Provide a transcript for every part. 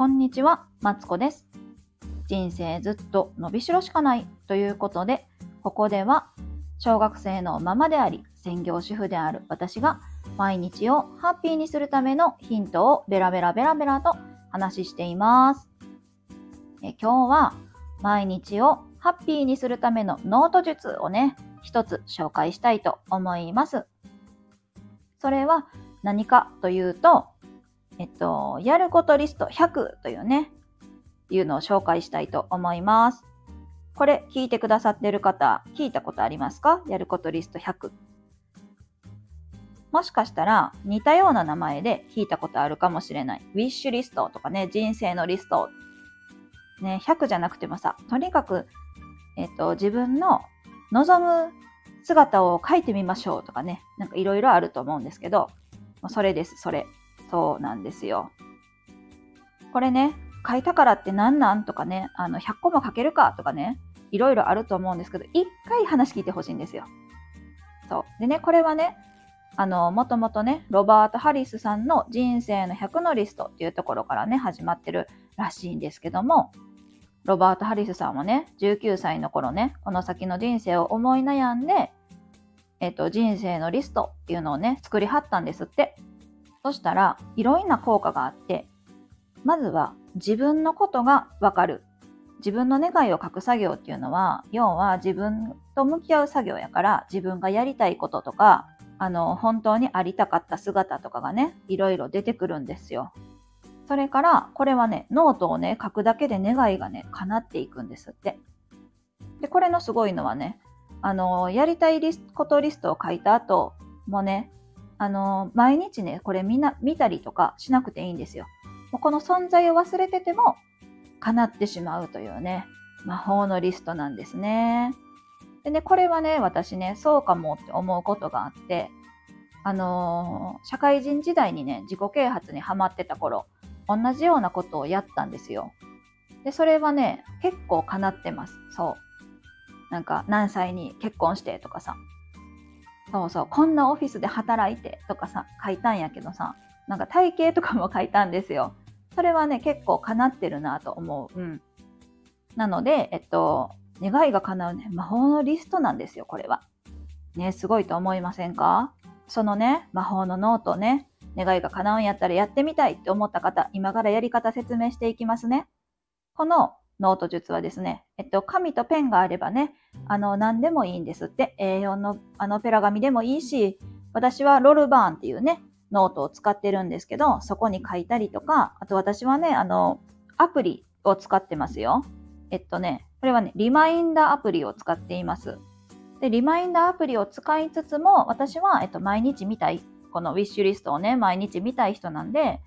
こんにちは、マツコです。人生ずっと伸びしろしかないということで、ここでは小学生のママであり、専業主婦である私が毎日をハッピーにするためのヒントをベラベラベラベラと話しています。え今日は毎日をハッピーにするためのノート術をね、一つ紹介したいと思います。それは何かというと、えっと、やることリスト100というね、いうのを紹介したいと思います。これ聞いてくださってる方、聞いたことありますか？やることリスト100。もしかしたら似たような名前で聞いたことあるかもしれない。ウィッシュリストとかね、人生のリスト。ね、100じゃなくてもさ、とにかく、えっと、自分の望む姿を書いてみましょうとかね、なんかいろいろあると思うんですけど、それです、それ。そうなんですよ。これね、書いたからって何なんとかね、あの100個も書けるかとかね、いろいろあると思うんですけど、一回話聞いてほしいんですよ。そう。でね、これはね、あの、もともとね、ロバート・ハリスさんの人生の100のリストっていうところからね、始まってるらしいんですけども、ロバート・ハリスさんはね、19歳の頃ね、この先の人生を思い悩んで、えっと、人生のリストっていうのをね、作りはったんですって。そしたら、いろんな効果があって、まずは自分のことがわかる。自分の願いを書く作業っていうのは、要は自分と向き合う作業やから、自分がやりたいこととか、あの、本当にありたかった姿とかがね、いろいろ出てくるんですよ。それから、これはね、ノートをね、書くだけで願いがね、叶っていくんですって。で、これのすごいのはね、あの、やりたいリスことリストを書いた後、もね、あの、毎日ね、これみんな見たりとかしなくていいんですよ。この存在を忘れてても、叶ってしまうというね、魔法のリストなんですね。でね、これはね、私ね、そうかもって思うことがあって、あのー社会人時代にね、自己啓発にハマってた頃、同じようなことをやったんですよ。で、それはね、結構叶ってます。そう。なんか、何歳に結婚してとかさ、そうそう、こんなオフィスで働いてとかさ、書いたんやけどさ、なんか体型とかも書いたんですよ。それはね、結構叶ってるなと思う。うん。なので、えっと、願いが叶うね、魔法のリストなんですよ、これは。ね、すごいと思いませんか？そのね、魔法のノートね、願いが叶うんやったらやってみたいって思った方、今からやり方説明していきますね。このノート術はですね、えっと、紙とペンがあればね、あの、何でもいいんですって。A4 のあのペラ紙でもいいし、私はロルバーンっていうね、ノートを使ってるんですけど、そこに書いたりとか、あと私はね、あの、アプリを使ってますよ。えっとね、これはね、リマインダーアプリを使っています。で、リマインダーアプリを使いつつも、私は、えっと、毎日見たい、このウィッシュリストをね、毎日見たい人なんで、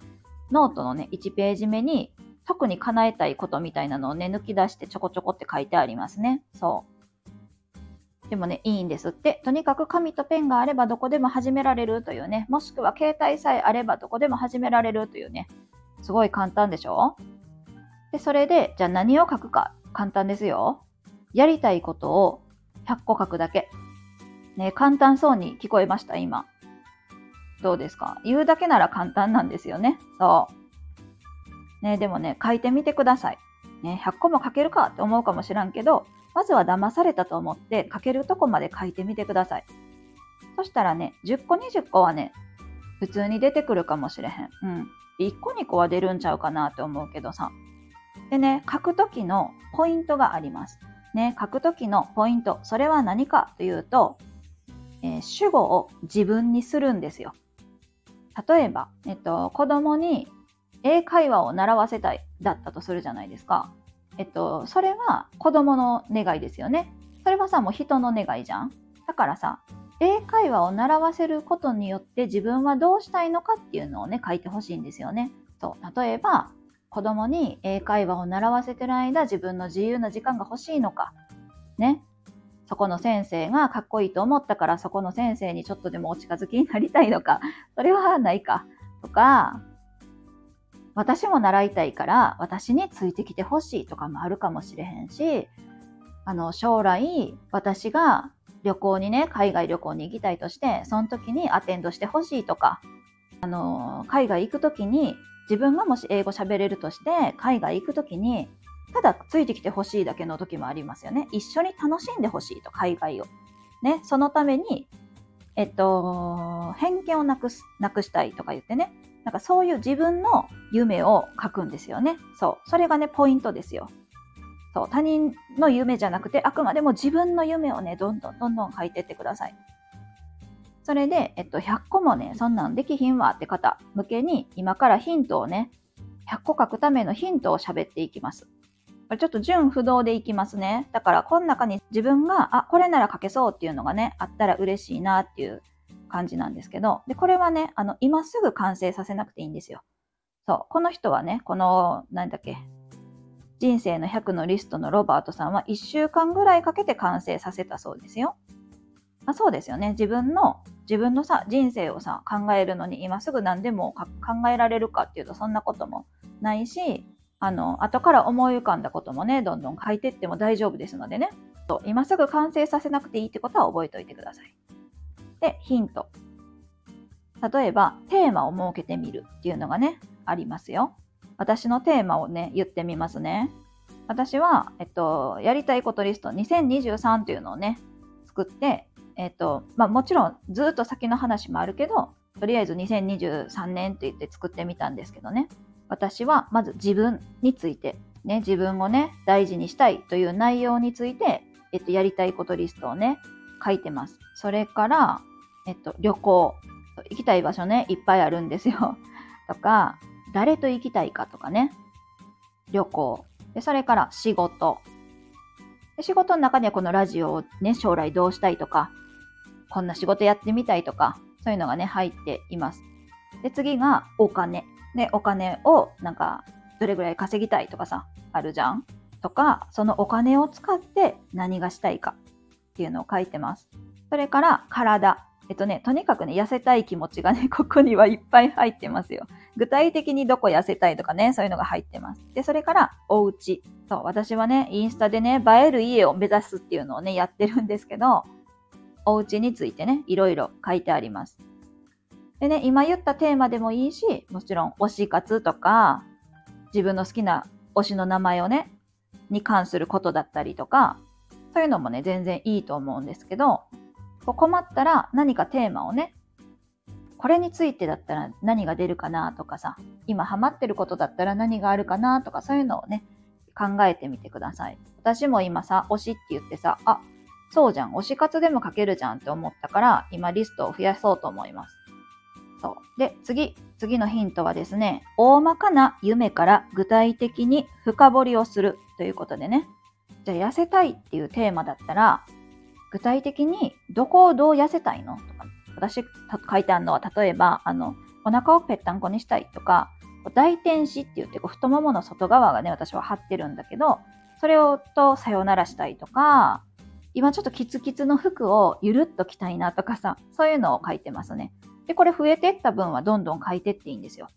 ノートのね、1ページ目に、特に叶えたいことみたいなのをね、抜き出してちょこちょこって書いてありますね。そう。でもね、いいんですって。とにかく紙とペンがあればどこでも始められるというね、もしくは携帯さえあればどこでも始められるというね、すごい簡単でしょ？で、それで、じゃあ何を書くか、簡単ですよ。やりたいことを100個書くだけ。ね、簡単そうに聞こえました、今。どうですか？言うだけなら簡単なんですよね。そう。ね、でもね、書いてみてください。ね、100個も書けるかって思うかもしらんけど、まずは騙されたと思って書けるとこまで書いてみてください。そしたらね、10個20個はね、普通に出てくるかもしれへん。うん。1個2個は出るんちゃうかなって思うけどさ。でね、書くときのポイントがあります。ね、書くときのポイント、それは何かというと、えー主語を自分にするんですよ。例えば、えっと、子供に英会話を習わせたいだったとするじゃないですか。えっと、それは子供の願いですよね。それはさ、もう人の願いじゃん。だからさ、英会話を習わせることによって自分はどうしたいのかっていうのをね、書いてほしいんですよね。そう、例えば、子供に英会話を習わせてる間、自分の自由な時間が欲しいのか。ね。そこの先生がかっこいいと思ったから、そこの先生にちょっとでもお近づきになりたいのか。それはないか。とか、私も習いたいから私についてきてほしいとかもあるかもしれへんし、あの将来私が旅行にね、海外旅行に行きたいとして、その時にアテンドしてほしいとか、あの海外行く時に自分がもし英語喋れるとして海外行く時にただついてきてほしいだけの時もありますよね。一緒に楽しんでほしいと海外を。ね、そのためにえっと、偏見をなくす、なくしたいとか言ってね、なんかそういう自分の夢を書くんですよね。そう。それがね、ポイントですよ。そう。他人の夢じゃなくて、あくまでも自分の夢をね、どんどんどんどん書いてってください。それで、えっと、100個もね、そんなんできひんわって方向けに、今からヒントをね、100個書くためのヒントを喋っていきます。これちょっと順不動でいきますね。だから、この中に自分が、あ、これなら書けそうっていうのがね、あったら嬉しいなっていう感じなんですけど、で、これはね、あの、今すぐ完成させなくていいんですよ。そう。この人はね、この、なんだっけ、人生の100のリストのロバートさんは1週間ぐらいかけて完成させたそうですよ。まあ、そうですよね。自分の、自分のさ、人生をさ、考えるのに今すぐ何でも考えられるかっていうとそんなこともないし、あの、後から思い浮かんだこともね、どんどん書いてっても大丈夫ですのでね。今すぐ完成させなくていいってことは覚えておいてください。で、ヒント。例えば、テーマを設けてみるっていうのがね、ありますよ。私のテーマをね、言ってみますね。私は、えっと、やりたいことリスト2023っていうのをね、作って、えっと、まあもちろんずっと先の話もあるけど、とりあえず2023年って言って作ってみたんですけどね。私はまず自分について、ね、自分をね、大事にしたいという内容について、えっと、やりたいことリストをね、書いてます。それから、えっと、旅行。行きたい場所ね、いっぱいあるんですよ。とか、誰と行きたいかとかね。旅行。でそれから仕事。で仕事の中にはこのラジオをね、将来どうしたいとか、こんな仕事やってみたいとか、そういうのがね、入っています。で、次がお金。で、お金をなんか、どれぐらい稼ぎたいとかさ、あるじゃん。とか、そのお金を使って何がしたいかっていうのを書いてます。それから体。えっとね、とにかくね、痩せたい気持ちがね、ここにはいっぱい入ってますよ。具体的にどこ痩せたいとかね、そういうのが入ってます。で、それから、お家。そう、私はね、インスタでね、映える家を目指すっていうのをね、やってるんですけど、お家についてね、いろいろ書いてあります。でね、今言ったテーマでもいいし、もちろん推し活とか、自分の好きな推しの名前をね、に関することだったりとか、そういうのもね、全然いいと思うんですけど、困ったら何かテーマをね、これについてだったら何が出るかなとかさ、今ハマってることだったら何があるかなとかそういうのをね、考えてみてください。私も今さ、推しって言ってさ、あ、そうじゃん、推し活でも書けるじゃんって思ったから、今リストを増やそうと思います。そう。で、次、次のヒントはですね、大まかな夢から具体的に深掘りをするということでね、じゃあ痩せたいっていうテーマだったら、具体的にどこをどう痩せたいの？とか、私書いてあるのは、例えば、あの、お腹をぺったんこにしたいとか、大天使って言ってこう太ももの外側がね、私は張ってるんだけど、それをとさよならしたいとか、今ちょっとキツキツの服をゆるっと着たいなとかさ、そういうのを書いてますね。で、これ増えてった分はどんどん書いてっていいんですよ。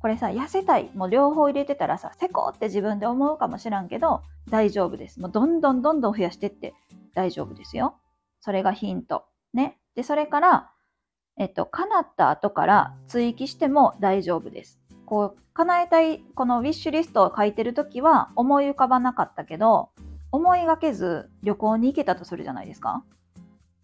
これさ、痩せたい、もう両方入れてたらさ、せこって自分で思うかもしらんけど、大丈夫です。もうどんどんどんどん増やしてって大丈夫ですよ。それがヒント。ね。で、それから、えっと、叶った後から追記しても大丈夫です。こう、叶えたい、このウィッシュリストを書いてるときは思い浮かばなかったけど、思いがけず旅行に行けたとするじゃないですか。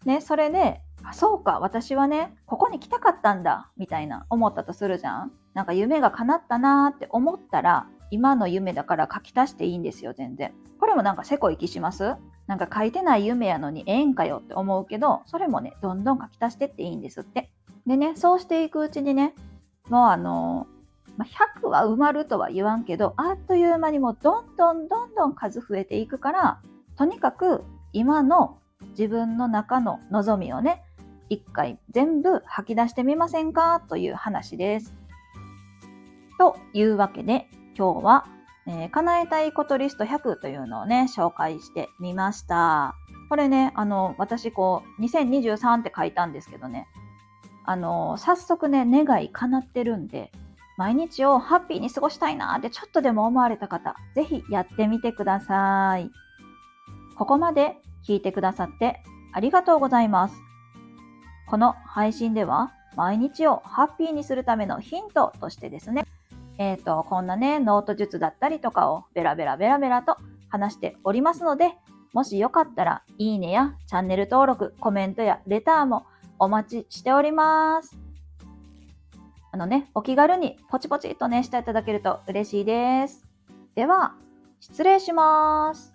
ね、それで、あ、そうか、私はね、ここに来たかったんだ、みたいな思ったとするじゃん。なんか夢が叶ったなーって思ったら、今の夢だから書き足していいんですよ、全然。これもなんかせこい気します？なんか書いてない夢やのにええんかよって思うけど、それもね、どんどん書き足してっていいんですって。でね、そうしていくうちにね、もうあのま100は埋まるとは言わんけど、あっという間にもどんどんどんどん数増えていくから、とにかく今の自分の中の望みをね、一回全部吐き出してみませんか？という話です。というわけで、今日はえー、叶えたいことリスト100というのをね、紹介してみました。これね、あの、私こう、2023って書いたんですけどね、あの、早速ね、願い叶ってるんで、毎日をハッピーに過ごしたいなーってちょっとでも思われた方、ぜひやってみてください。ここまで聞いてくださってありがとうございます。この配信では、毎日をハッピーにするためのヒントとしてですね、えっ、ー、と、こんなね、ノート術だったりとかをベラベラベラベラと話しておりますので、もしよかったら、いいねやチャンネル登録、コメントやレターもお待ちしております。あのね、お気軽にポチポチっとね、していただけると嬉しいです。では、失礼します。